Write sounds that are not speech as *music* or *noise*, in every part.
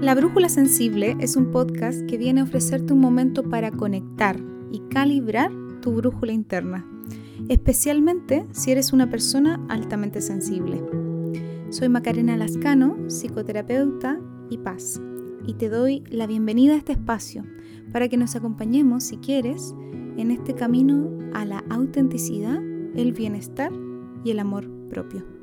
La Brújula Sensible es un podcast que viene a ofrecerte un momento para conectar y calibrar tu brújula interna, especialmente si eres una persona altamente sensible. Soy Macarena Lascano, psicoterapeuta y paz, y te doy la bienvenida a este espacio para que nos acompañemos, si quieres, en este camino a la autenticidad, el bienestar y el amor propio.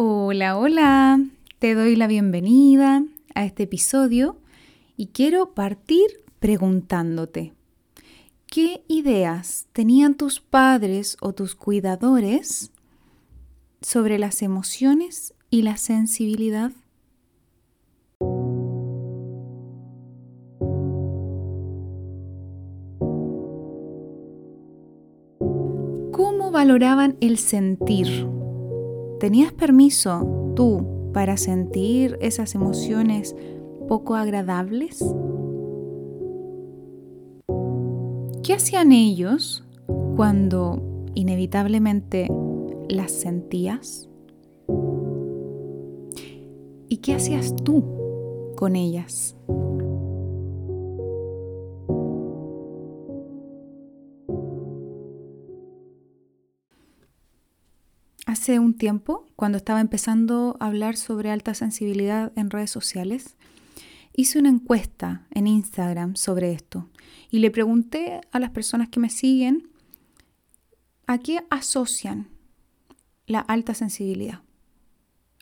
Hola, hola, te doy la bienvenida a este episodio y quiero partir preguntándote, ¿qué ideas tenían tus padres o tus cuidadores sobre las emociones y la sensibilidad? ¿Cómo valoraban el sentir? ¿Tenías permiso tú para sentir esas emociones poco agradables? ¿Qué hacían ellos cuando inevitablemente las sentías? ¿Y qué hacías tú con ellas? Hace un tiempo, cuando estaba empezando a hablar sobre alta sensibilidad en redes sociales, hice una encuesta en Instagram sobre esto y le pregunté a las personas que me siguen a qué asocian la alta sensibilidad.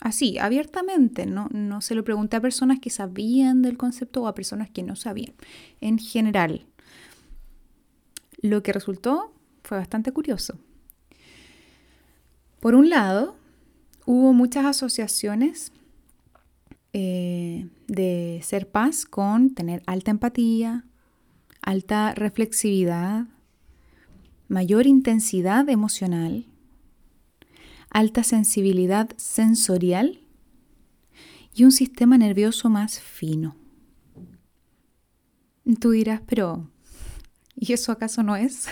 Así, abiertamente, no, no se lo pregunté a personas que sabían del concepto o a personas que no sabían. En general, lo que resultó fue bastante curioso. Por un lado, hubo muchas asociaciones eh, de ser paz con tener alta empatía, alta reflexividad, mayor intensidad emocional, alta sensibilidad sensorial y un sistema nervioso más fino. Tú dirás, pero ¿y eso acaso no es?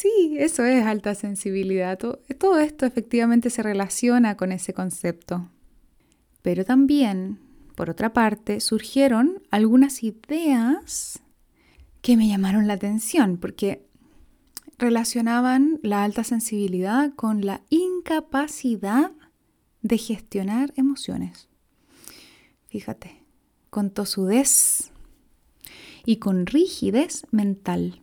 Sí, eso es alta sensibilidad. Todo, esto efectivamente se relaciona con ese concepto. Pero también, por otra parte, surgieron algunas ideas que me llamaron la atención, porque relacionaban la alta sensibilidad con la incapacidad de gestionar emociones. Fíjate, con tosudez y con rigidez mental.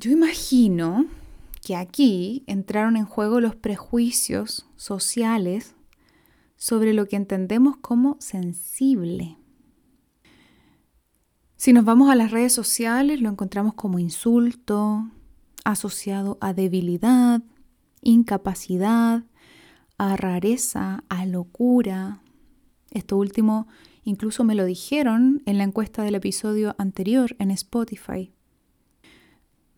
Yo imagino que aquí entraron en juego los prejuicios sociales sobre lo que entendemos como sensible. Si nos vamos a las redes sociales, lo encontramos como insulto, asociado a debilidad, incapacidad, a rareza, a locura. Esto último incluso me lo dijeron en la encuesta del episodio anterior en Spotify.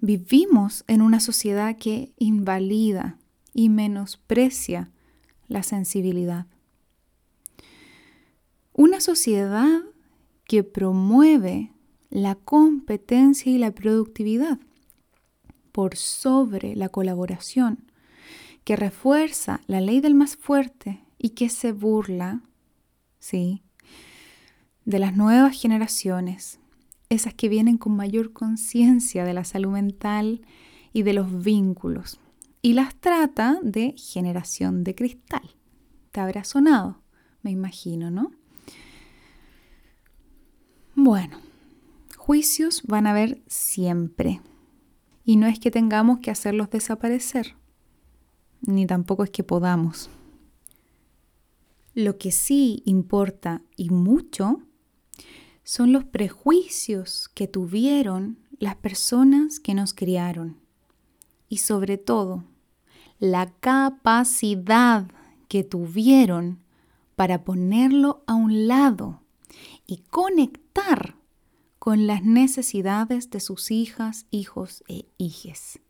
Vivimos en una sociedad que invalida y menosprecia la sensibilidad. Una sociedad que promueve la competencia y la productividad por sobre la colaboración, que refuerza la ley del más fuerte y que se burla, sí, de las nuevas generaciones esas que vienen con mayor conciencia de la salud mental y de los vínculos, y las trata de generación de cristal. Te habrá sonado, me imagino, ¿no? Bueno, juicios van a haber siempre. Y no es que tengamos que hacerlos desaparecer, ni tampoco es que podamos. Lo que sí importa y mucho son los prejuicios que tuvieron las personas que nos criaron y sobre todo la capacidad que tuvieron para ponerlo a un lado y conectar con las necesidades de sus hijas, hijos e hijes.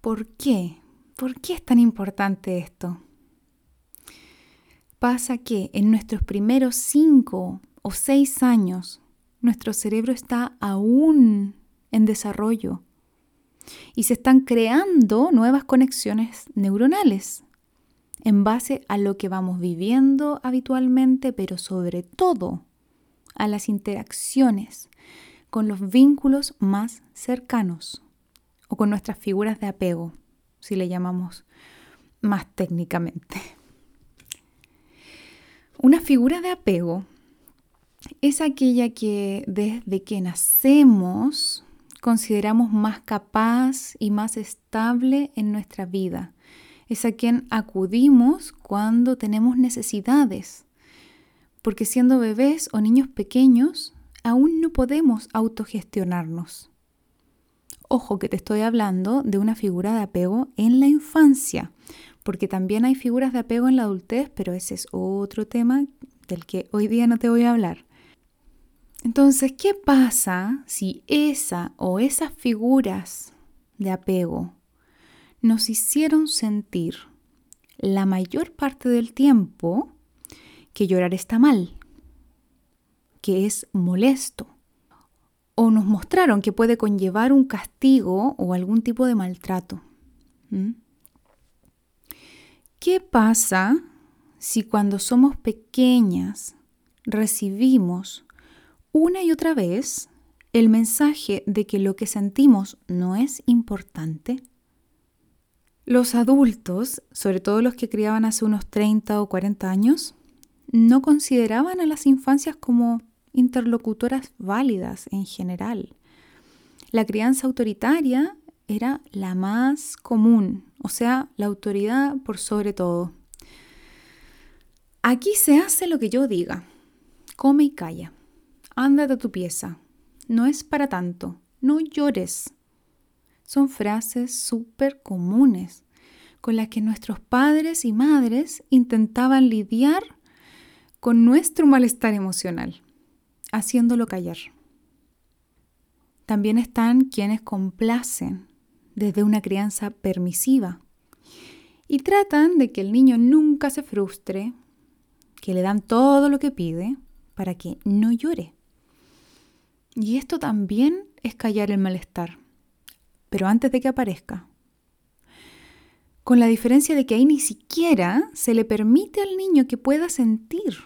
¿Por qué? ¿Por qué es tan importante esto? Pasa que en nuestros primeros cinco o seis años nuestro cerebro está aún en desarrollo y se están creando nuevas conexiones neuronales en base a lo que vamos viviendo habitualmente, pero sobre todo a las interacciones con los vínculos más cercanos o con nuestras figuras de apego, si le llamamos más técnicamente. Una figura de apego es aquella que desde que nacemos consideramos más capaz y más estable en nuestra vida. Es a quien acudimos cuando tenemos necesidades, porque siendo bebés o niños pequeños aún no podemos autogestionarnos. Ojo que te estoy hablando de una figura de apego en la infancia, porque también hay figuras de apego en la adultez, pero ese es otro tema del que hoy día no te voy a hablar. Entonces, ¿qué pasa si esa o esas figuras de apego nos hicieron sentir la mayor parte del tiempo que llorar está mal, que es molesto, o nos mostraron que puede conllevar un castigo o algún tipo de maltrato? ¿Qué pasa si cuando somos pequeñas recibimos una y otra vez el mensaje de que lo que sentimos no es importante? Los adultos, sobre todo los que criaban hace unos 30 o 40 años, no consideraban a las infancias como interlocutoras válidas en general. La crianza autoritaria era la más común, o sea, la autoridad por sobre todo. Aquí se hace lo que yo diga. Come y calla. Ándate a tu pieza. No es para tanto. No llores. Son frases súper comunes con las que nuestros padres y madres intentaban lidiar con nuestro malestar emocional, haciéndolo callar. También están quienes complacen desde una crianza permisiva y tratan de que el niño nunca se frustre, que le dan todo lo que pide para que no llore. Y esto también es callar el malestar, pero antes de que aparezca. Con la diferencia de que ahí ni siquiera se le permite al niño que pueda sentir,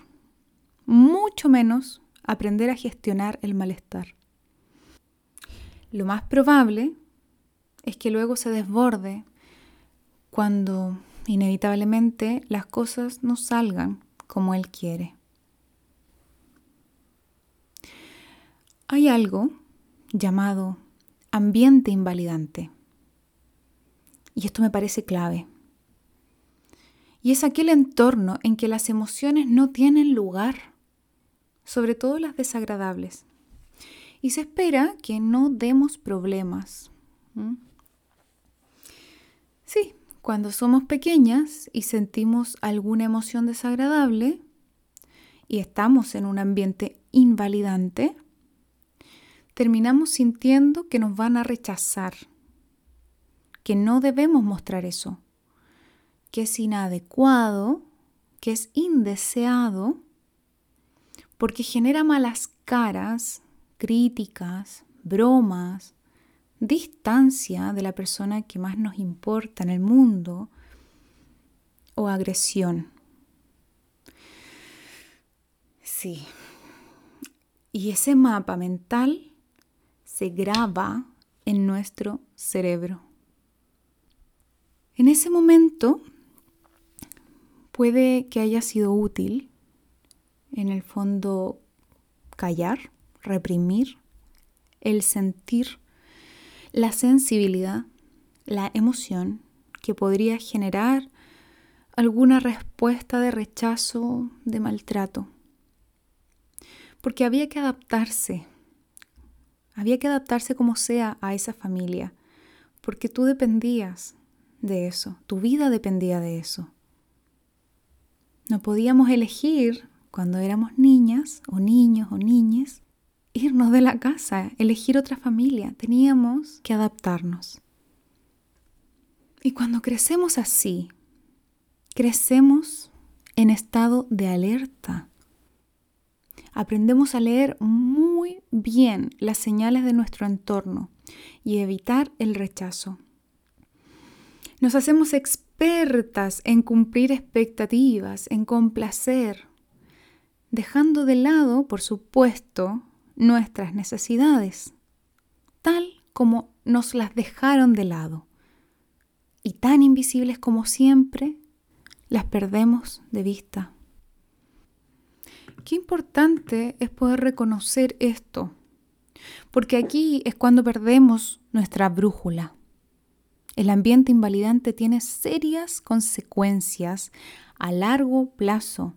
mucho menos aprender a gestionar el malestar. Lo más probable es que luego se desborde cuando inevitablemente las cosas no salgan como él quiere. Hay algo llamado ambiente invalidante. Y esto me parece clave. Y es aquel entorno en que las emociones no tienen lugar, sobre todo las desagradables. Y se espera que no demos problemas. Sí, cuando somos pequeñas y sentimos alguna emoción desagradable y estamos en un ambiente invalidante, terminamos sintiendo que nos van a rechazar, que no debemos mostrar eso, que es inadecuado, que es indeseado, porque genera malas caras, críticas, bromas, distancia de la persona que más nos importa en el mundo o agresión. Sí. Y ese mapa mental se graba en nuestro cerebro. En ese momento puede que haya sido útil, en el fondo, callar, reprimir, el sentir, la sensibilidad, la emoción que podría generar alguna respuesta de rechazo, de maltrato. Porque había que adaptarse había que adaptarse como sea a esa familia, porque tú dependías de eso, tu vida dependía de eso. No podíamos elegir cuando éramos niñas o niños o niñas irnos de la casa, elegir otra familia, teníamos que adaptarnos. Y cuando crecemos así, crecemos en estado de alerta. Aprendemos a leer muy bien las señales de nuestro entorno y evitar el rechazo. Nos hacemos expertas en cumplir expectativas, en complacer, dejando de lado, por supuesto, nuestras necesidades, tal como nos las dejaron de lado. Y tan invisibles como siempre, las perdemos de vista. Qué importante es poder reconocer esto, porque aquí es cuando perdemos nuestra brújula. El ambiente invalidante tiene serias consecuencias a largo plazo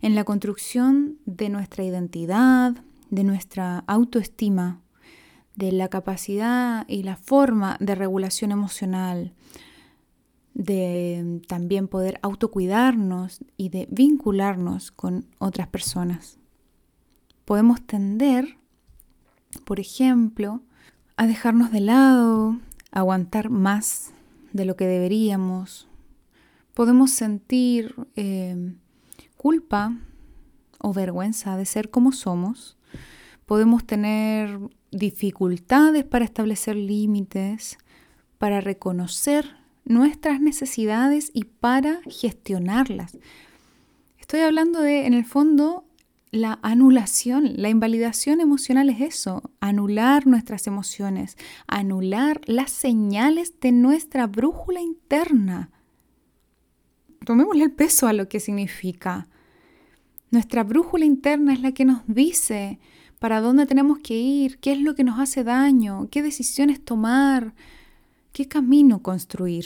en la construcción de nuestra identidad, de nuestra autoestima, de la capacidad y la forma de regulación emocional, de también poder autocuidarnos y de vincularnos con otras personas. Podemos tender, por ejemplo, a dejarnos de lado, a aguantar más de lo que deberíamos. Podemos sentir eh, culpa o vergüenza de ser como somos. Podemos tener dificultades para establecer límites, para reconocer nuestras necesidades y para gestionarlas. Estoy hablando de, en el fondo, la anulación, la invalidación emocional es eso, anular nuestras emociones, anular las señales de nuestra brújula interna. Tomémosle el peso a lo que significa. Nuestra brújula interna es la que nos dice para dónde tenemos que ir, qué es lo que nos hace daño, qué decisiones tomar, qué camino construir.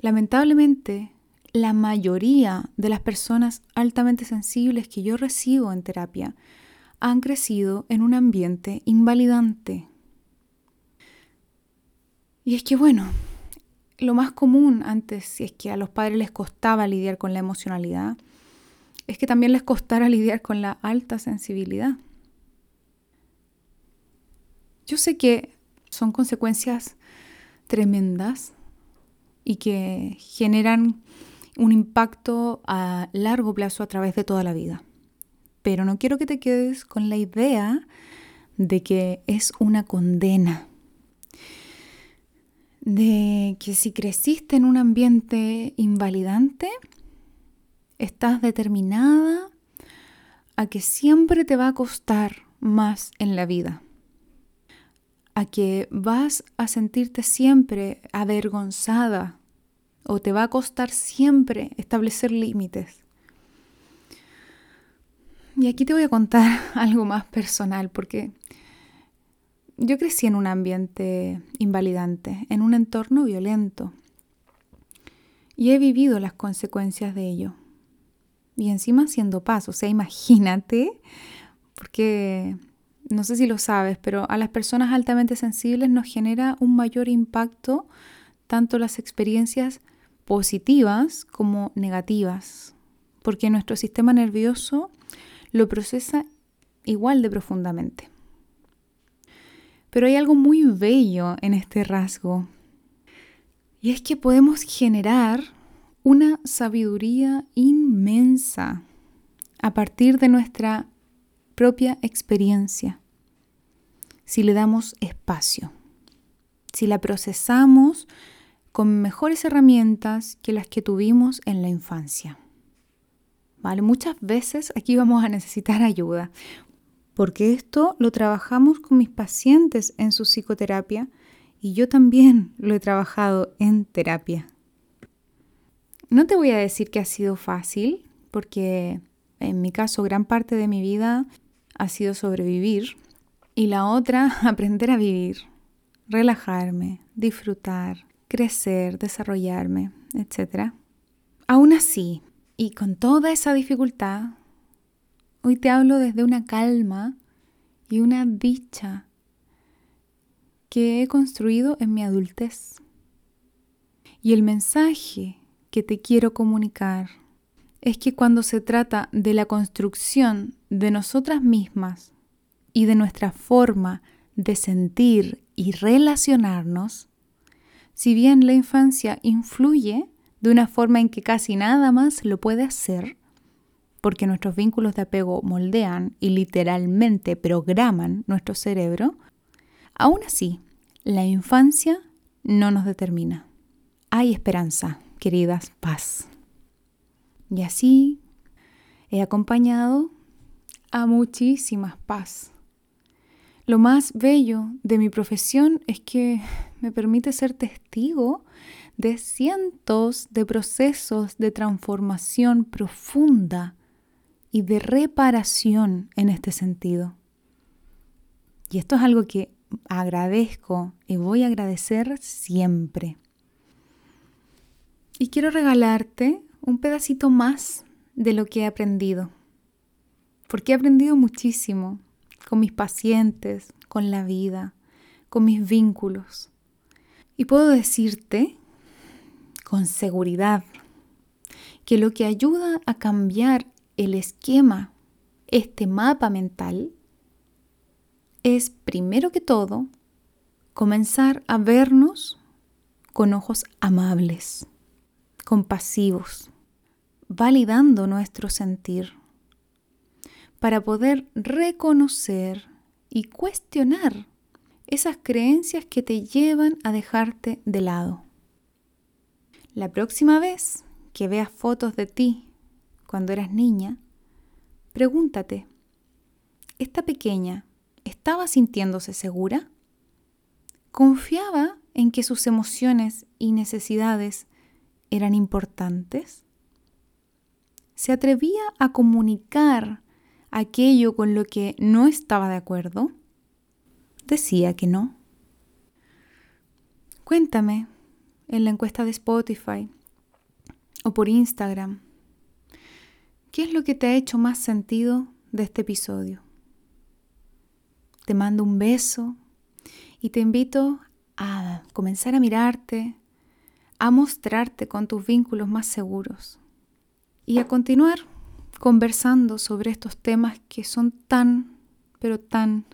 Lamentablemente, la mayoría de las personas altamente sensibles que yo recibo en terapia han crecido en un ambiente invalidante. Y es que bueno, lo más común antes, si es que a los padres les costaba lidiar con la emocionalidad, es que también les costara lidiar con la alta sensibilidad. Yo sé que son consecuencias tremendas y que generan un impacto a largo plazo a través de toda la vida. Pero no quiero que te quedes con la idea de que es una condena, de que si creciste en un ambiente invalidante, estás determinada a que siempre te va a costar más en la vida, a que vas a sentirte siempre avergonzada o te va a costar siempre establecer límites. Y aquí te voy a contar *laughs* algo más personal porque yo crecí en un ambiente invalidante, en un entorno violento y he vivido las consecuencias de ello y encima haciendo paz. O sea, imagínate, porque no sé si lo sabes, pero a las personas altamente sensibles nos genera un mayor impacto tanto las experiencias positivas como negativas, porque nuestro sistema nervioso lo procesa igual de profundamente. Pero hay algo muy bello en este rasgo, y es que podemos generar una sabiduría inmensa a partir de nuestra propia experiencia, si le damos espacio, si la procesamos con mejores herramientas que las que tuvimos en la infancia. ¿Vale? Muchas veces aquí vamos a necesitar ayuda, porque esto lo trabajamos con mis pacientes en su psicoterapia y yo también lo he trabajado en terapia. No te voy a decir que ha sido fácil, porque en mi caso gran parte de mi vida ha sido sobrevivir y la otra *laughs* aprender a vivir, relajarme, disfrutar, crecer, desarrollarme, etc. Aún así, y con toda esa dificultad, hoy te hablo desde una calma y una dicha que he construido en mi adultez. Y el mensaje que te quiero comunicar es que cuando se trata de la construcción de nosotras mismas y de nuestra forma de sentir y relacionarnos, si bien la infancia influye de una forma en que casi nada más lo puede hacer, porque nuestros vínculos de apego moldean y literalmente programan nuestro cerebro, aún así, la infancia no nos determina. Hay esperanza, queridas, paz. Y así he acompañado a muchísimas paz. Lo más bello de mi profesión es que me permite ser testigo de cientos de procesos de transformación profunda y de reparación en este sentido. Y esto es algo que agradezco y voy a agradecer siempre. Y quiero regalarte un pedacito más de lo que he aprendido. Porque he aprendido muchísimo con mis pacientes, con la vida, con mis vínculos. Y puedo decirte con seguridad que lo que ayuda a cambiar el esquema, este mapa mental, es primero que todo comenzar a vernos con ojos amables, compasivos, validando nuestro sentir, para poder reconocer y cuestionar esas creencias que te llevan a dejarte de lado. La próxima vez que veas fotos de ti cuando eras niña, pregúntate, ¿esta pequeña estaba sintiéndose segura? ¿Confiaba en que sus emociones y necesidades eran importantes? ¿Se atrevía a comunicar aquello con lo que no estaba de acuerdo? Decía que no. Cuéntame, en la encuesta de Spotify o por Instagram. ¿Qué es lo que te ha hecho más sentido de este episodio? Te mando un beso y te invito a comenzar a mirarte, a mostrarte con tus vínculos más seguros y a continuar conversando sobre estos temas que son tan, pero tan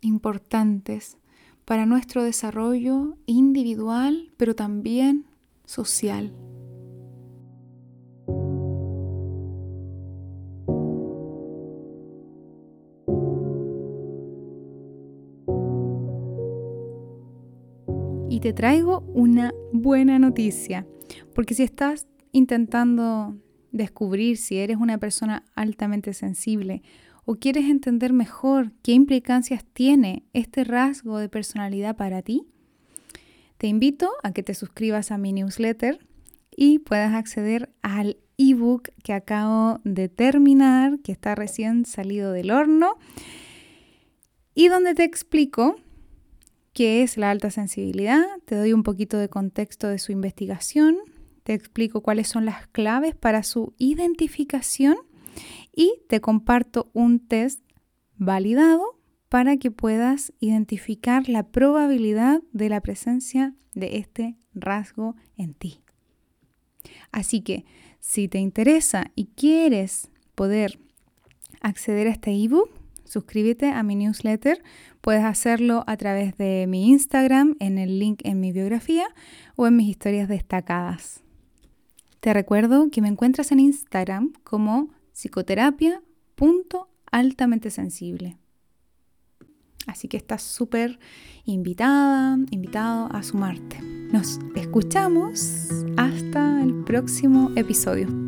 importantes para nuestro desarrollo individual, pero también social. Y te traigo una buena noticia, porque si estás intentando descubrir si eres una persona altamente sensible o quieres entender mejor qué implicancias tiene este rasgo de personalidad para ti, te invito a que te suscribas a mi newsletter y puedas acceder al ebook que acabo de terminar, que está recién salido del horno, y donde te explico qué es la alta sensibilidad, te doy un poquito de contexto de su investigación, te explico cuáles son las claves para su identificación y te comparto un test validado para que puedas identificar la probabilidad de la presencia de este rasgo en ti. Así que si te interesa y quieres poder acceder a este ebook, suscríbete a mi newsletter. Puedes hacerlo a través de mi Instagram, en el link en mi biografía o en mis historias destacadas. Te recuerdo que me encuentras en Instagram como psicoterapia punto altamente sensible. Así que estás súper invitada, invitado a sumarte. Nos escuchamos hasta el próximo episodio.